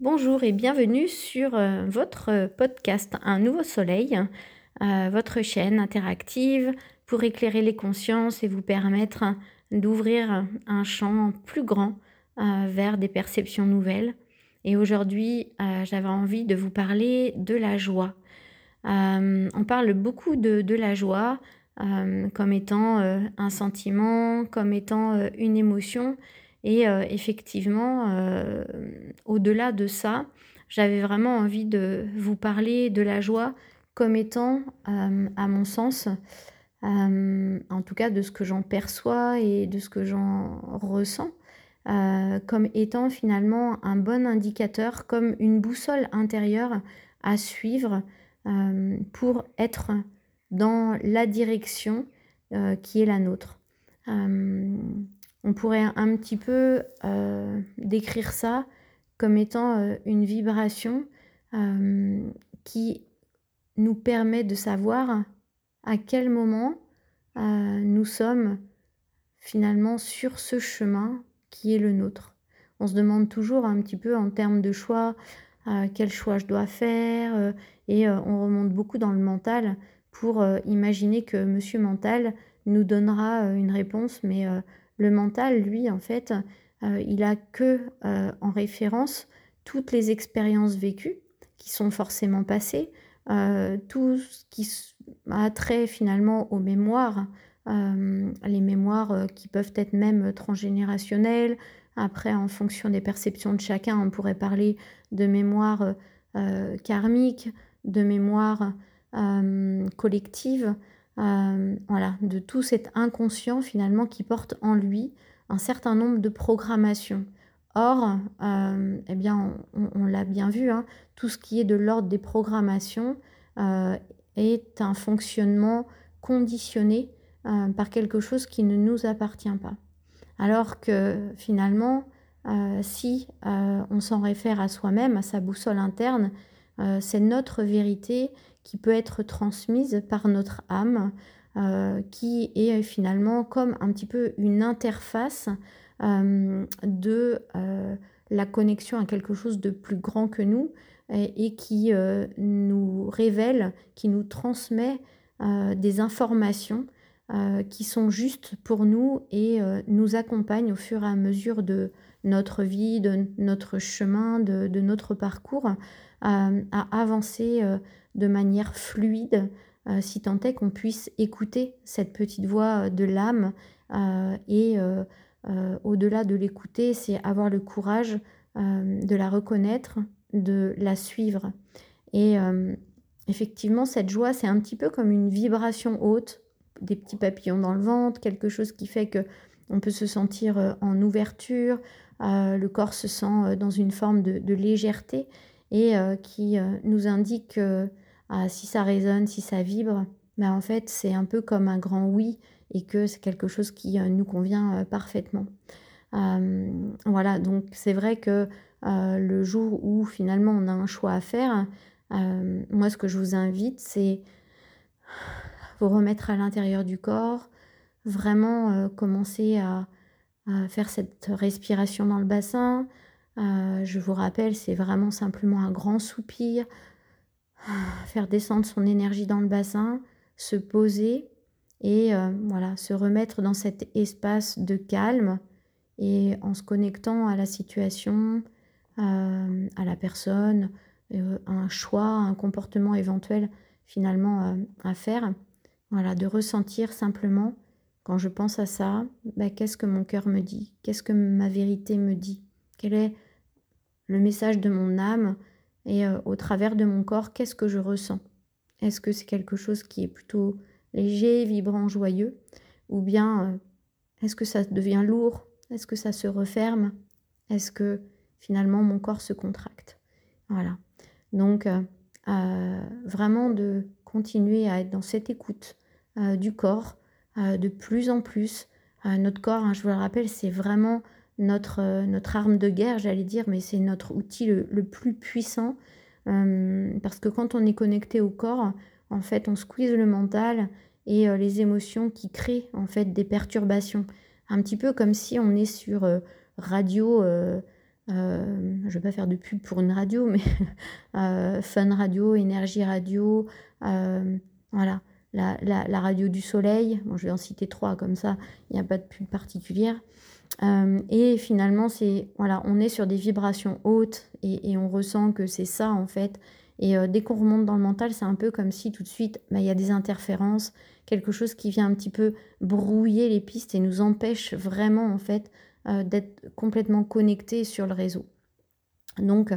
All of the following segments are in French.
Bonjour et bienvenue sur euh, votre podcast Un nouveau soleil, euh, votre chaîne interactive pour éclairer les consciences et vous permettre d'ouvrir un champ plus grand euh, vers des perceptions nouvelles. Et aujourd'hui, j'avais envie de vous parler de la joie. on parle beaucoup de la joie comme étant un sentiment, comme étant une émotion. Et euh, effectivement, euh, au-delà de ça, j'avais vraiment envie de vous parler de la joie comme étant, euh, à mon sens, en tout cas de ce que j'en perçois et de ce que j'en ressens, comme étant finalement un bon indicateur, comme une boussole intérieure à suivre pour être dans la direction qui est la nôtre on pourrait un petit peu euh, décrire ça comme étant euh, une vibration euh, qui nous permet de savoir à quel moment nous sommes finalement sur ce chemin qui est le nôtre. On se demande toujours un petit peu en termes de choix, quel choix je dois faire, et on remonte beaucoup dans le mental pour imaginer que Monsieur Mental nous donnera une réponse, mais le mental, lui, en fait, euh, il a que euh, en référence toutes les expériences vécues qui sont forcément passées, euh, tout ce qui a trait finalement aux mémoires, les mémoires qui peuvent être même transgénérationnelles. Après, en fonction des perceptions de chacun, on pourrait parler de mémoire karmique, de mémoire collective. Euh, voilà, de tout cet inconscient finalement qui porte en lui un certain nombre de programmations. Or, euh, eh bien, on, l'a bien vu, hein, tout ce qui est de l'ordre des programmations euh, est un fonctionnement conditionné par quelque chose qui ne nous appartient pas. Alors que finalement, si on s'en réfère à soi-même, à sa boussole interne, c'est notre vérité qui peut être transmise par notre âme, euh, qui est finalement comme un petit peu une interface euh, de euh, la connexion à quelque chose de plus grand que nous et, qui nous révèle, qui nous transmet des informations qui sont justes pour nous et nous accompagnent au fur et à mesure de notre vie, de notre chemin, de, notre parcours, à avancer de manière fluide, euh, si tant est qu'on puisse écouter cette petite voix euh, de l'âme. Euh, et au-delà de l'écouter, c'est avoir le courage de la reconnaître, de la suivre. Et effectivement, cette joie, c'est un petit peu comme une vibration haute, des petits papillons dans le ventre, quelque chose qui fait que on peut se sentir en ouverture, le corps se sent dans une forme de, légèreté et qui nous indique ah, si ça résonne, si ça vibre, ben en fait c'est un peu comme un grand oui et que c'est quelque chose qui euh, nous convient euh, parfaitement. Euh, voilà, donc c'est vrai que le jour où finalement on a un choix à faire, moi ce que je vous invite c'est vous remettre à l'intérieur du corps, vraiment commencer à, faire cette respiration dans le bassin. je vous rappelle, c'est vraiment simplement un grand soupir, faire descendre son énergie dans le bassin, se poser et euh, voilà, se remettre dans cet espace de calme et en se connectant à la situation, euh, à la personne, euh, un choix, un comportement éventuel finalement à faire. Voilà, de ressentir simplement quand je pense à ça, bah, qu'est-ce que mon cœur me dit, qu'est-ce que ma vérité me dit, quel est le message de mon âme? Et euh, au travers de mon corps, qu'est-ce que je ressens? Est-ce que c'est quelque chose qui est plutôt léger, vibrant, joyeux? Ou bien euh, est-ce que ça devient lourd? Est-ce que ça se referme? Est-ce que finalement mon corps se contracte? Voilà. Donc euh, vraiment de continuer à être dans cette écoute du corps de plus en plus. notre corps, hein, je vous le rappelle, c'est vraiment notre, euh, notre arme de guerre, j'allais dire, mais c'est notre outil le, plus puissant. Euh, parce que quand on est connecté au corps, en fait, on squeeze le mental et euh, les émotions qui créent en fait des perturbations. Un petit peu comme si on est sur radio, je vais pas faire de pub pour une radio, mais Fun Radio, Énergie Radio, voilà, la, radio du soleil. je vais en citer trois comme ça, il n'y a pas de pub particulière. et finalement, c'est voilà, on est sur des vibrations hautes et, on ressent que c'est ça en fait. Et dès qu'on remonte dans le mental, c'est un peu comme si tout de suite, bah, il y a des interférences, quelque chose qui vient un petit peu brouiller les pistes et nous empêche vraiment en fait euh, d'être complètement connecté sur le réseau. Donc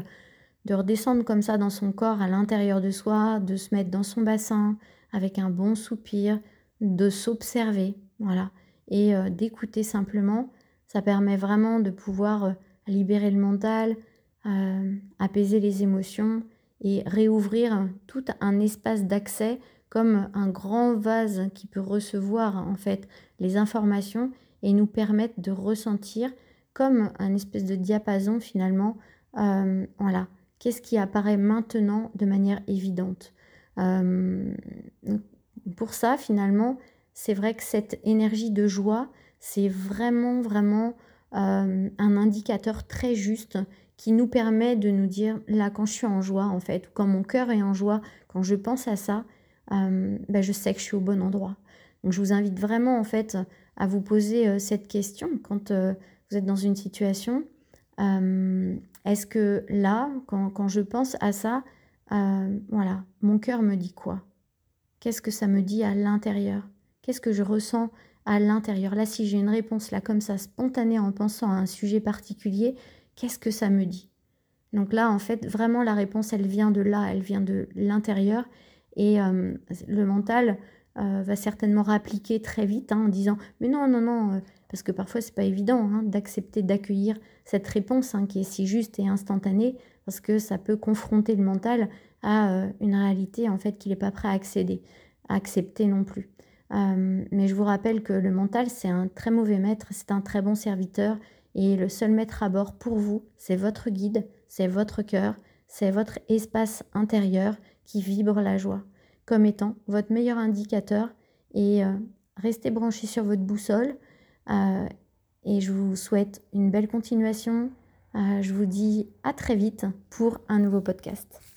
de redescendre comme ça dans son corps, à l'intérieur de soi, de se mettre dans son bassin avec un bon soupir, de s'observer, voilà, et euh, d'écouter simplement. Ça permet vraiment de pouvoir euh, libérer le mental, apaiser les émotions et réouvrir tout un espace d'accès comme un grand vase qui peut recevoir en fait les informations et nous permettre de ressentir comme un espèce de diapason finalement. Euh, voilà, qu'est-ce qui apparaît maintenant de manière évidente? Euh, Pour ça, finalement, c'est vrai que cette énergie de joie, c'est vraiment, vraiment euh, un indicateur très juste qui nous permet de nous dire, là, quand je suis en joie, en fait, quand mon cœur est en joie, quand je pense à ça, euh, ben, je sais que je suis au bon endroit. Donc je vous invite vraiment en fait à vous poser cette question quand vous êtes dans une situation. Est-ce que là, quand, je pense à ça, voilà, mon cœur me dit quoi? Qu'est-ce que ça me dit à l'intérieur? Qu'est-ce que je ressens à l'intérieur? Là, si j'ai une réponse là comme ça, spontanée en pensant à un sujet particulier, qu'est-ce que ça me dit? Donc là, en fait, vraiment, la réponse, elle vient de là, elle vient de l'intérieur. Et euh, le mental euh, va certainement rappliquer très vite hein, en disant Mais non, non, non, euh, parce que parfois c'est pas évident hein, d'accepter, d'accueillir cette réponse hein, qui est si juste et instantanée, parce que ça peut confronter le mental à une réalité en fait qu'il n'est pas prêt à accéder, à accepter non plus. mais je vous rappelle que le mental, c'est un très mauvais maître, c'est un très bon serviteur, et le seul maître à bord pour vous, c'est votre guide, c'est votre cœur, c'est votre espace intérieur qui vibre la joie comme étant votre meilleur indicateur et euh, restez branchés sur votre boussole euh, et je vous souhaite une belle continuation. Euh, je vous dis à très vite pour un nouveau podcast.